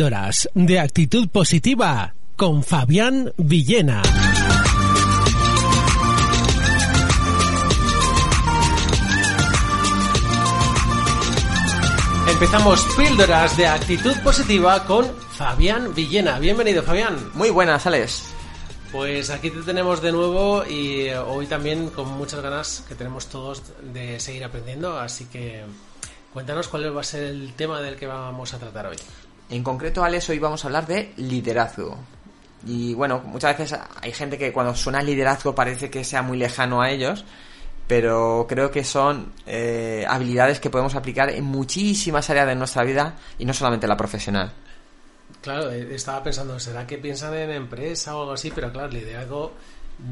Píldoras de actitud positiva con Fabián Villena. Empezamos Píldoras de actitud positiva con Fabián Villena. Bienvenido, Fabián. Muy buenas, Alex. Pues aquí te tenemos de nuevo y eh, hoy también con muchas ganas que tenemos todos de seguir aprendiendo, así que cuéntanos cuál va a ser el tema del que vamos a tratar hoy. En concreto, Alex, hoy vamos a hablar de liderazgo. Y bueno, muchas veces hay gente que cuando suena liderazgo parece que sea muy lejano a ellos, pero creo que son eh, habilidades que podemos aplicar en muchísimas áreas de nuestra vida y no solamente la profesional. Claro, eh, estaba pensando, ¿será que piensan en empresa o algo así? Pero claro, liderazgo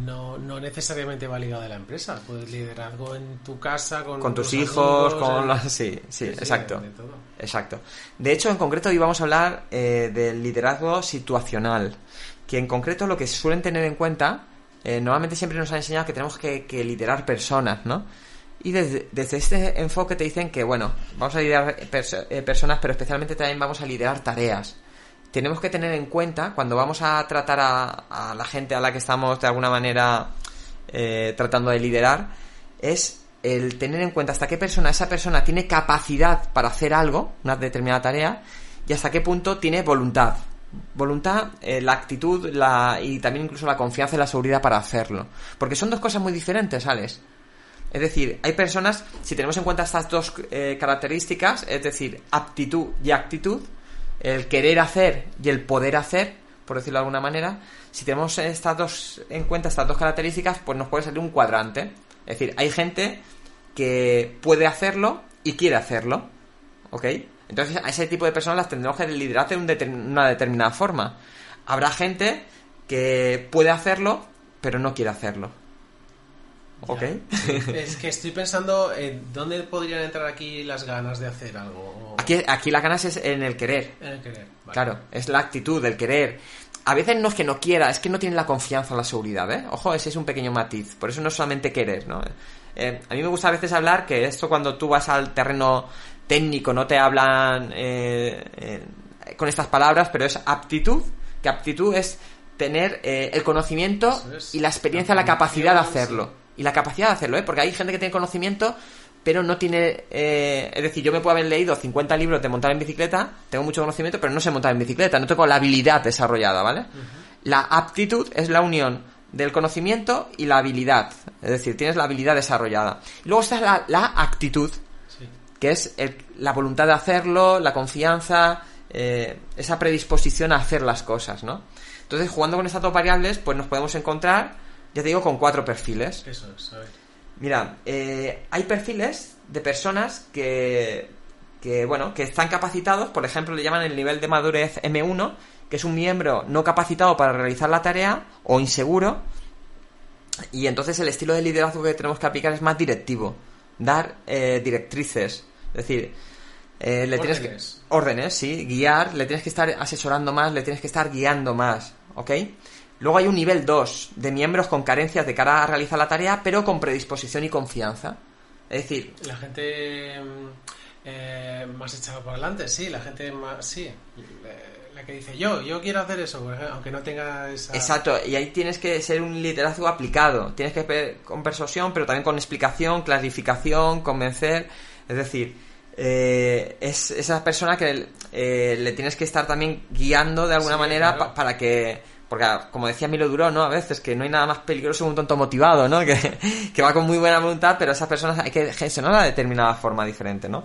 no, no necesariamente va ligado a la empresa. Puedes liderazgo en tu casa, con, con tus hijos, con las... Sí, sí, exacto. exacto. De hecho, en concreto hoy vamos a hablar eh, del liderazgo situacional, que en concreto lo que suelen tener en cuenta, eh, normalmente siempre nos han enseñado que tenemos que, liderar personas, ¿no? Y desde, este enfoque te dicen que, bueno, vamos a liderar eh, personas, pero especialmente también vamos a liderar tareas tenemos que tener en cuenta cuando vamos a tratar a, la gente a la que estamos de alguna manera eh, tratando de liderar es el tener en cuenta hasta qué persona esa persona tiene capacidad para hacer algo, una determinada tarea, y hasta qué punto tiene voluntad. Voluntad, eh, la actitud la, y también incluso la confianza y la seguridad para hacerlo. Porque son dos cosas muy diferentes, ¿sabes? Es decir, hay personas, si tenemos en cuenta estas dos eh, características, es decir, aptitud y actitud, el querer hacer y el poder hacer, por decirlo de alguna manera, si tenemos estas dos en cuenta estas dos características, pues nos puede salir un cuadrante. Es decir, hay gente que puede hacerlo y quiere hacerlo. ¿Ok? Entonces a ese tipo de personas las tendremos que liderar de una determinada forma. Habrá gente que puede hacerlo, pero no quiere hacerlo. ¿Ok? es que estoy pensando en dónde podrían entrar aquí las ganas de hacer algo. Aquí, aquí las ganas es en el querer. En el querer. Claro, es la actitud, el querer. A veces no es que no quiera, es que no tiene la confianza la seguridad, ¿eh? Ojo, ese es un pequeño matiz. Por eso no es solamente querer, ¿no? Eh, a mí me gusta a veces hablar que esto cuando tú vas al terreno técnico no te hablan eh, eh, con estas palabras, pero es aptitud, que aptitud es tener el conocimiento y la experiencia, la capacidad de hacerlo y la capacidad de hacerlo, ¿eh? Porque hay gente que tiene conocimiento, pero no tiene... Eh, es decir, yo me puedo haber leído 50 libros de montar en bicicleta, tengo mucho conocimiento, pero no sé montar en bicicleta, no tengo la habilidad desarrollada, ¿vale? La aptitud es la unión del conocimiento y la habilidad. Es decir, tienes la habilidad desarrollada. luego está la, actitud, que es la voluntad de hacerlo, la confianza, eh, esa predisposición a hacer las cosas, ¿no? Entonces, jugando con estas dos variables, pues nos podemos encontrar ya te digo, con cuatro perfiles. Eso es, a ver. Mira, eh, hay perfiles de personas que, que, bueno, que están capacitados, por ejemplo, le llaman el nivel de madurez M1, que es un miembro no capacitado para realizar la tarea o inseguro. Y entonces el estilo de liderazgo que tenemos que aplicar es más directivo, dar eh, directrices, es decir, eh, le tienes que órdenes, sí, guiar, le tienes que estar asesorando más, le tienes que estar guiando más, ¿ok? Luego hay un nivel 2 de miembros con carencias de cara a realizar la tarea, pero con predisposición y confianza. Es decir... La gente mm, eh, más echada por adelante, sí, la gente más... Sí, la que dice yo, yo quiero hacer eso, aunque no tenga esa... Exacto, y ahí tienes que ser un liderazgo aplicado. Tienes que con persuasión, pero también con explicación, clarificación, convencer. Es decir, eh, es esa persona que eh, le tienes que estar también guiando de alguna manera para que porque, como decía Milo Duró, ¿no? A veces que no hay nada más peligroso que un tonto motivado, ¿no? Que, va con muy buena voluntad, pero esas personas hay que gestionarla de determinada forma diferente, ¿no?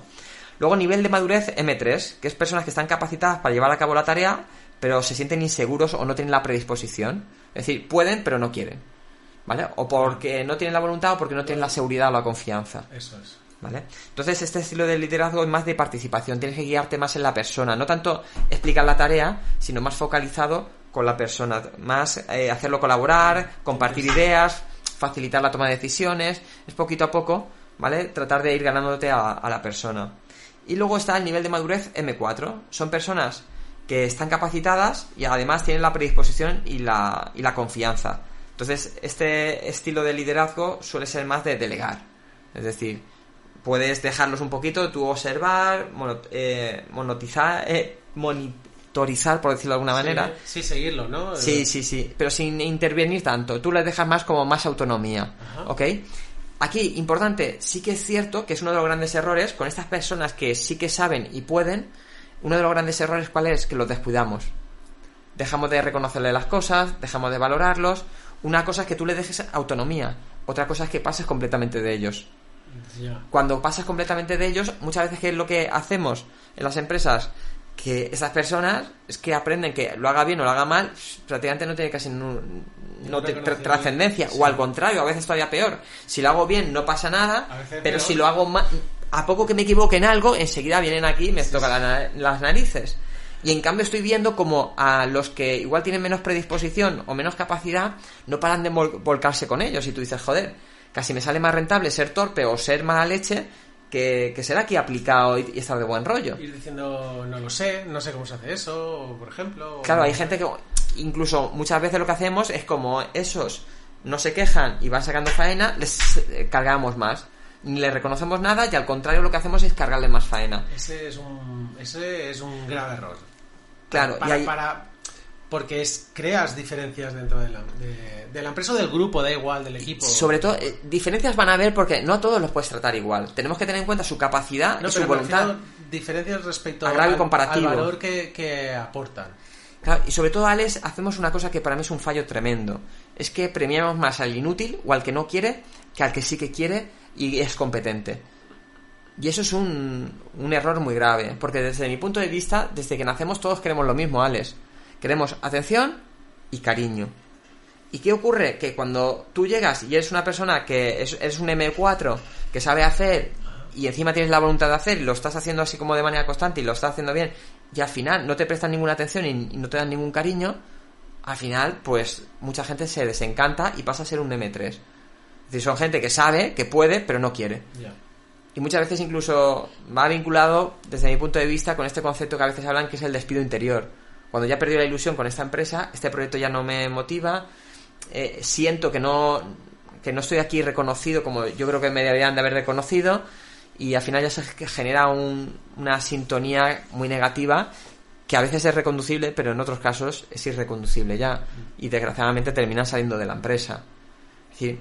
Luego, nivel de madurez M3, que es personas que están capacitadas para llevar a cabo la tarea, pero se sienten inseguros o no tienen la predisposición. Es decir, pueden, pero no quieren. ¿Vale? O porque no tienen la voluntad o porque no tienen la seguridad o la confianza. Eso es. ¿Vale? Entonces, este estilo de liderazgo es más de participación, tienes que guiarte más en la persona, no tanto explicar la tarea, sino más focalizado con la persona, más eh, hacerlo colaborar, compartir ideas, facilitar la toma de decisiones, es poquito a poco, ¿vale? Tratar de ir ganándote a, la persona. Y luego está el nivel de madurez M4, son personas que están capacitadas y además tienen la predisposición y la, y la confianza. Entonces, este estilo de liderazgo suele ser más de delegar. Es decir, puedes dejarlos un poquito, tú observar, eh, monotizar, eh, monitorizar, por decirlo de alguna manera. Sí, seguirlo, ¿no? Sí, sí, sí, pero sin intervenir tanto. Tú les dejas más como más autonomía, ¿ok? Aquí, importante, sí que es cierto que es uno de los grandes errores con estas personas que sí que saben y pueden. Uno de los grandes errores, ¿cuál es? Que los descuidamos. Dejamos de reconocerle las cosas, dejamos de valorarlos. Una cosa es que tú les dejes autonomía, otra cosa es que pases completamente de ellos. Cuando pasas completamente de ellos, muchas veces que es lo que hacemos en las empresas, que esas personas es que aprenden que lo haga bien o lo haga mal, prácticamente no tiene casi no, trascendencia, o al contrario, a veces todavía peor. Si lo hago bien no pasa nada, pero si lo hago mal, a poco que me equivoque en algo, enseguida vienen aquí y me tocan las narices. Y en cambio estoy viendo como a los que igual tienen menos predisposición o menos capacidad, no paran de volcarse con ellos. Y tú dices, joder, casi me sale más rentable ser torpe o ser mala leche que, ser aquí aplicado y, estar de buen rollo. Ir diciendo, no lo sé, no sé cómo se hace eso, por ejemplo. Claro, hay gente que incluso muchas veces lo que hacemos es como esos no se quejan y van sacando faena, les cargamos más. Ni les reconocemos nada y al contrario lo que hacemos es cargarle más faena. Ese es un, ese es un grave error. Claro, y para porque es, creas diferencias dentro de la, de, la, empresa o del grupo, da igual, del equipo. Sobre todo, eh, diferencias van a haber porque no a todos los puedes tratar igual. Tenemos que tener en cuenta su capacidad y su voluntad. Diferencias respecto al, al, valor que, aportan. y sobre todo, Alex, hacemos una cosa que para mí es un fallo tremendo. Es que premiamos más al inútil o al que no quiere que al que sí que quiere y es competente. Y eso es un, un error muy grave, porque desde mi punto de vista, desde que nacemos todos queremos lo mismo, Alex. Queremos atención y cariño. ¿Y qué ocurre? Que cuando tú llegas y eres una persona que es, un M4 que sabe hacer y encima tienes la voluntad de hacer y lo estás haciendo así como de manera constante y lo estás haciendo bien y al final no te prestan ninguna atención y, no te dan ningún cariño, al final pues mucha gente se desencanta y pasa a ser un M3. Es decir, son gente que sabe, que puede, pero no quiere. Y muchas veces incluso va vinculado, desde mi punto de vista, con este concepto que a veces hablan que es el despido interior cuando ya he perdido la ilusión con esta empresa, este proyecto ya no me motiva, eh, siento que no, que no estoy aquí reconocido como yo creo que me deberían de haber reconocido y al final ya se genera una sintonía muy negativa que a veces es reconducible, pero en otros casos es irreconducible ya y desgraciadamente terminan saliendo de la empresa. Es decir,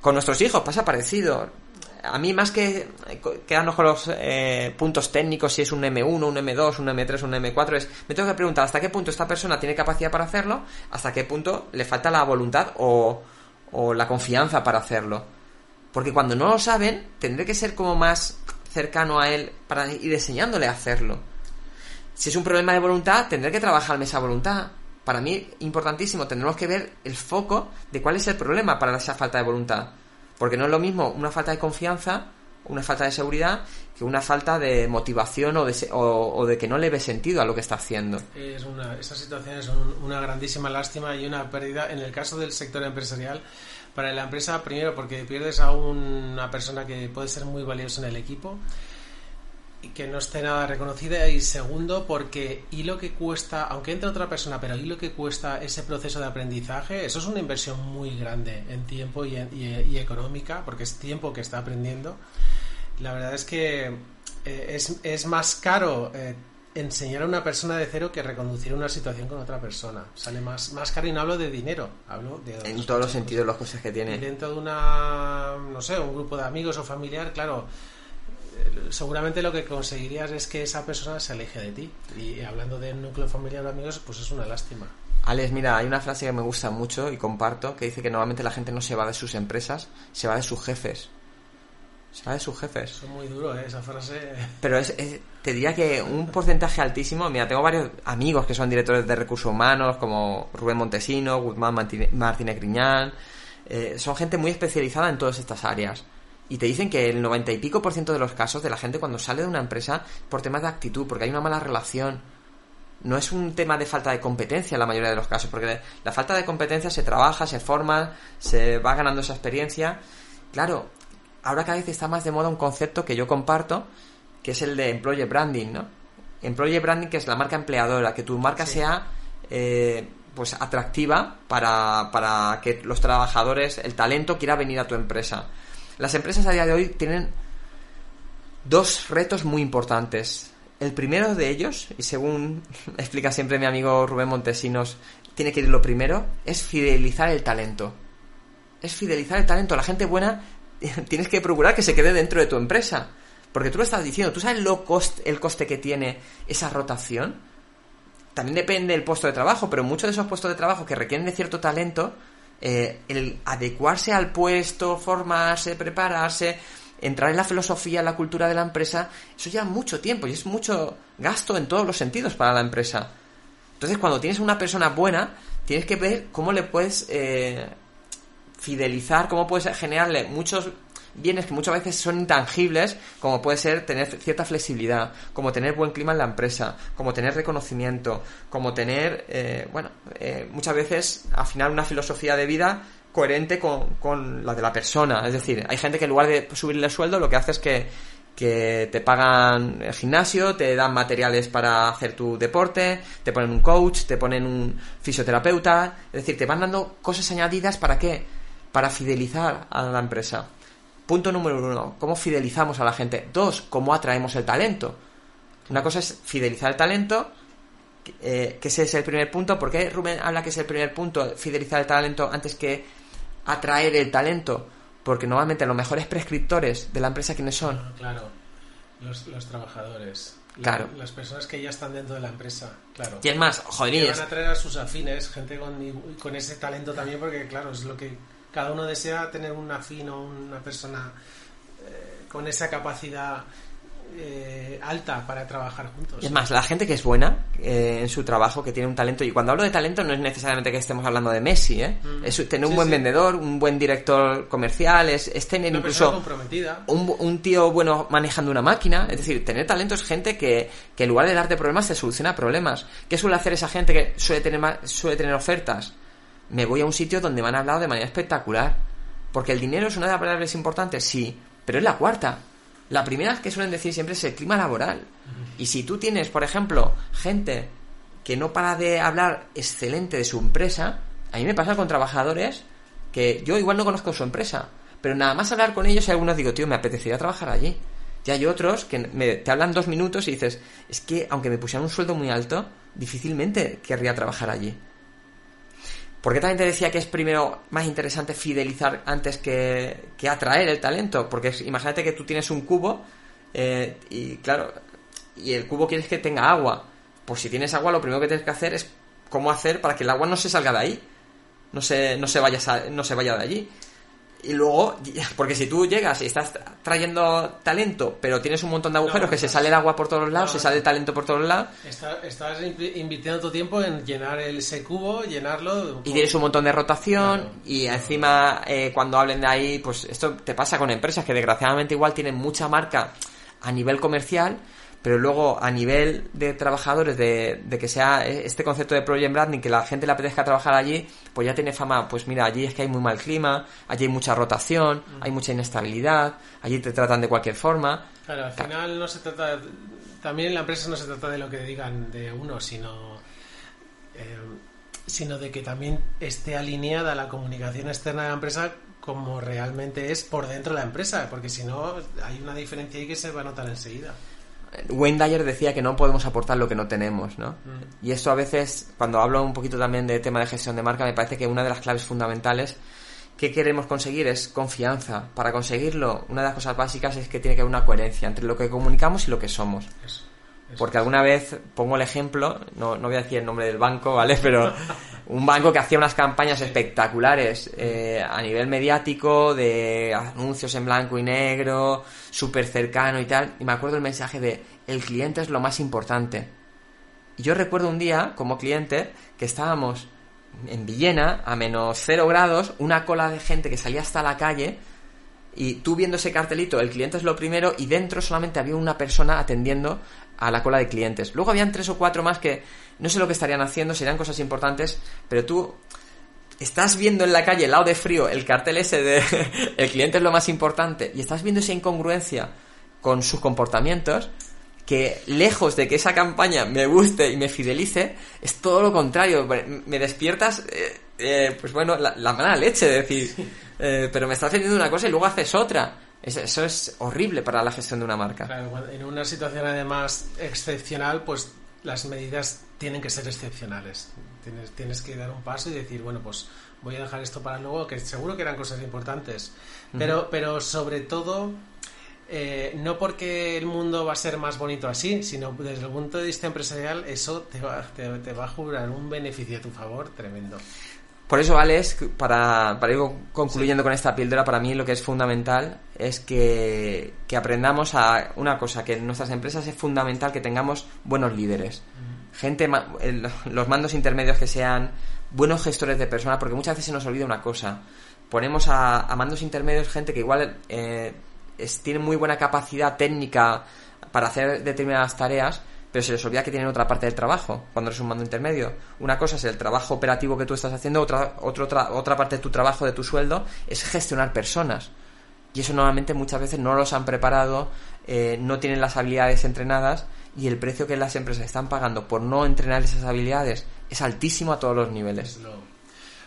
con nuestros hijos pasa parecido a mí más que quedarnos con los eh, puntos técnicos, si es un M1, un M2, un M3, un M4, es, me tengo que preguntar hasta qué punto esta persona tiene capacidad para hacerlo, hasta qué punto le falta la voluntad o, o la confianza para hacerlo. Porque cuando no lo saben, tendré que ser como más cercano a él para ir enseñándole a hacerlo. Si es un problema de voluntad, tendré que trabajarme esa voluntad. Para mí, importantísimo, tendremos que ver el foco de cuál es el problema para esa falta de voluntad. Porque no es lo mismo una falta de confianza, una falta de seguridad, que una falta de motivación o de, o, de que no le ve sentido a lo que está haciendo. Es una, esas situaciones son una grandísima lástima y una pérdida en el caso del sector empresarial. Para la empresa, primero, porque pierdes a una persona que puede ser muy valiosa en el equipo que no esté nada reconocida. Y segundo porque y lo que cuesta aunque entre otra persona pero y lo que cuesta ese proceso de aprendizaje eso es una inversión muy grande en tiempo y, económica porque es tiempo que está aprendiendo. La verdad es que eh, es, es, más caro eh, enseñar a una persona de cero que reconducir una situación con otra persona. Sale más más caro y no hablo de dinero hablo de en todos los sentidos los cosas que tiene. Dentro de una no sé un grupo de amigos o familiar claro seguramente lo que conseguirías es que esa persona se aleje de ti. Y hablando de núcleo familiar o amigos, pues es una lástima. Alex, mira, hay una frase que me gusta mucho y comparto que dice que normalmente la gente no se va de sus empresas, se va de sus jefes. se va de sus jefes. Son muy duro, ¿eh? esa frase. Pero es, te diría que un porcentaje altísimo. Mira, tengo varios amigos que son directores de recursos humanos, como Rubén Montesino, Guzmán Martínez Griñán. Eh, son gente muy especializada en todas estas áreas. Y te dicen que el 90 y pico por ciento de los casos de la gente cuando sale de una empresa por temas de actitud, porque hay una mala relación. No es un tema de falta de competencia en la mayoría de los casos, porque la falta de competencia se trabaja, se forma, se va ganando esa experiencia. Claro, ahora cada vez está más de moda un concepto que yo comparto, que es el de employee branding, ¿no? Employee branding que es la marca empleadora, que tu marca sea eh, pues atractiva para, para que los trabajadores, el talento quiera venir a tu empresa. Las empresas a día de hoy tienen dos retos muy importantes. El primero de ellos, y según explica siempre mi amigo Rubén Montesinos, tiene que ir lo primero, es fidelizar el talento. Es fidelizar el talento. La gente buena tienes que procurar que se quede dentro de tu empresa. Porque tú lo estás diciendo, ¿tú sabes lo el coste que tiene esa rotación? También depende del puesto de trabajo, pero muchos de esos puestos de trabajo que requieren de cierto talento, eh, el adecuarse al puesto, formarse, prepararse, entrar en la filosofía, en la cultura de la empresa, eso lleva mucho tiempo y es mucho gasto en todos los sentidos para la empresa. Entonces, cuando tienes una persona buena, tienes que ver cómo le puedes eh, fidelizar, cómo puedes generarle muchos bienes que muchas veces son intangibles, como puede ser tener cierta flexibilidad, como tener buen clima en la empresa, como tener reconocimiento, como tener, eh, bueno, eh, muchas veces al final una filosofía de vida coherente con, con, la de la persona. Es decir, hay gente que en lugar de subirle el sueldo lo que hace es que, que te pagan el gimnasio, te dan materiales para hacer tu deporte, te ponen un coach, te ponen un fisioterapeuta, es decir, te van dando cosas añadidas para qué? Para fidelizar a la empresa. Punto número uno, ¿cómo fidelizamos a la gente? Dos, ¿cómo atraemos el talento? Una cosa es fidelizar el talento, eh, que ese es el primer punto. ¿Por qué Rubén habla que es el primer punto, fidelizar el talento antes que atraer el talento? Porque normalmente los mejores prescriptores de la empresa, ¿quiénes son? Claro, los, trabajadores. Claro. Las personas que ya están dentro de la empresa, claro. ¿Quién más? Joder. van a traer a sus afines, gente con, con ese talento también, porque claro, es lo que cada uno desea tener un afín o una persona eh, con esa capacidad eh, alta para trabajar juntos. Es más, la gente que es buena eh, en su trabajo, que tiene un talento, y cuando hablo de talento no es necesariamente que estemos hablando de Messi, ¿eh? Mm. es tener un buen vendedor, un buen director comercial, es, tener incluso un, un, tío bueno manejando una máquina, es decir, tener talento es gente que, que en lugar de darte problemas te soluciona problemas. ¿Qué suele hacer esa gente que suele tener, suele tener ofertas? Me voy a un sitio donde me han hablado de manera espectacular. Porque el dinero es una de las variables importantes, sí, pero es la cuarta. La primera que suelen decir siempre es el clima laboral. Y si tú tienes, por ejemplo, gente que no para de hablar excelente de su empresa, a mí me pasa con trabajadores que yo igual no conozco su empresa, pero nada más hablar con ellos, y algunos digo, tío, me apetecería trabajar allí. Y hay otros que te hablan dos minutos y dices, es que aunque me pusieran un sueldo muy alto, difícilmente querría trabajar allí. ¿Por qué también te decía que es primero más interesante fidelizar antes que, atraer el talento? Porque imagínate que tú tienes un cubo eh, y claro, y el cubo quieres que tenga agua. Pues si tienes agua, lo primero que tienes que hacer es cómo hacer para que el agua no se salga de ahí. No se, no se, vaya, no se vaya de allí. Y luego, porque si tú llegas y estás trayendo talento, pero tienes un montón de agujeros que se sale el agua por todos lados, se sale el talento por todos lados. estás invirtiendo tu tiempo en llenar ese cubo, llenarlo. Y tienes un montón de rotación, y encima, eh, cuando hablen de ahí, pues esto te pasa con empresas que desgraciadamente igual tienen mucha marca a nivel comercial pero luego a nivel de trabajadores, de, que sea este concepto de project branding, que la gente le apetezca trabajar allí, pues ya tiene fama, pues mira, allí es que hay muy mal clima, allí hay mucha rotación, hay mucha inestabilidad, allí te tratan de cualquier forma. Claro, al final no se trata, también en la empresa no se trata de lo que digan de uno, sino... Eh, sino de que también esté alineada la comunicación externa de la empresa como realmente es por dentro de la empresa, porque si no hay una diferencia ahí que se va a notar enseguida. Wayne Dyer decía que no podemos aportar lo que no tenemos, ¿no? Mm. Y esto a veces, cuando hablo un poquito también de tema de gestión de marca, me parece que una de las claves fundamentales que queremos conseguir es confianza. Para conseguirlo, una de las cosas básicas es que tiene que haber una coherencia entre lo que comunicamos y lo que somos. Porque alguna vez pongo el ejemplo, no, no voy a decir el nombre del banco, ¿vale? Pero un banco que hacía unas campañas espectaculares eh, a nivel mediático, de anuncios en blanco y negro, súper cercano y tal. Y me acuerdo el mensaje de el cliente es lo más importante. Y yo recuerdo un día, como cliente, que estábamos en Villena, a menos cero grados, una cola de gente que salía hasta la calle, y tú viendo ese cartelito, el cliente es lo primero, y dentro solamente había una persona atendiendo a la cola de clientes. Luego habían tres o cuatro más que no sé lo que estarían haciendo, serían cosas importantes, pero tú estás viendo en la calle, el lado de frío, el cartel ese de el cliente es lo más importante, y estás viendo esa incongruencia con sus comportamientos, que lejos de que esa campaña me guste y me fidelice, es todo lo contrario. Me despiertas, eh, eh, pues bueno, la, mala leche, de decir, eh, pero me estás haciendo una cosa y luego haces otra. Eso es horrible para la gestión de una marca. Claro, en una situación además excepcional, pues las medidas tienen que ser excepcionales. Tienes, tienes que dar un paso y decir, bueno, pues voy a dejar esto para luego, que seguro que eran cosas importantes. Pero, pero sobre todo, eh, no porque el mundo va a ser más bonito así, sino desde el punto de vista empresarial, eso te va, te, va a jurar un beneficio a tu favor tremendo. Por eso, Alex, para, para ir concluyendo con esta píldora, para mí lo que es fundamental es que, que, aprendamos a una cosa, que en nuestras empresas es fundamental que tengamos buenos líderes. Gente, los mandos intermedios que sean buenos gestores de personas, porque muchas veces se nos olvida una cosa. Ponemos a, mandos intermedios gente que igual eh, tiene muy buena capacidad técnica para hacer determinadas tareas, pero se les olvida que tienen otra parte del trabajo cuando eres un mando intermedio. Una cosa es el trabajo operativo que tú estás haciendo, otra, otra, otra parte de tu trabajo, de tu sueldo, es gestionar personas. Y eso normalmente muchas veces no los han preparado, eh, no tienen las habilidades entrenadas y el precio que las empresas están pagando por no entrenar esas habilidades es altísimo a todos los niveles.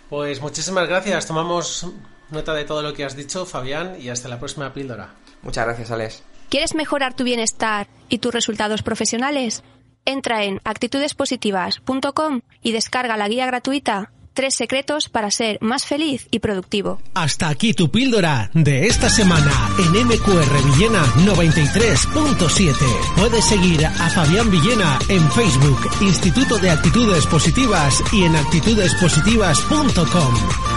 Pues muchísimas gracias. Tomamos nota de todo lo que has dicho, Fabián, y hasta la próxima píldora. Muchas gracias, Alex. ¿Quieres mejorar tu bienestar y tus resultados profesionales? Entra en actitudespositivas.com y descarga la guía gratuita Tres secretos para ser más feliz y productivo. Hasta aquí tu píldora de esta semana en MQR Villena 93.7. Puedes seguir a Fabián Villena en Facebook, Instituto de Actitudes Positivas y en actitudespositivas.com.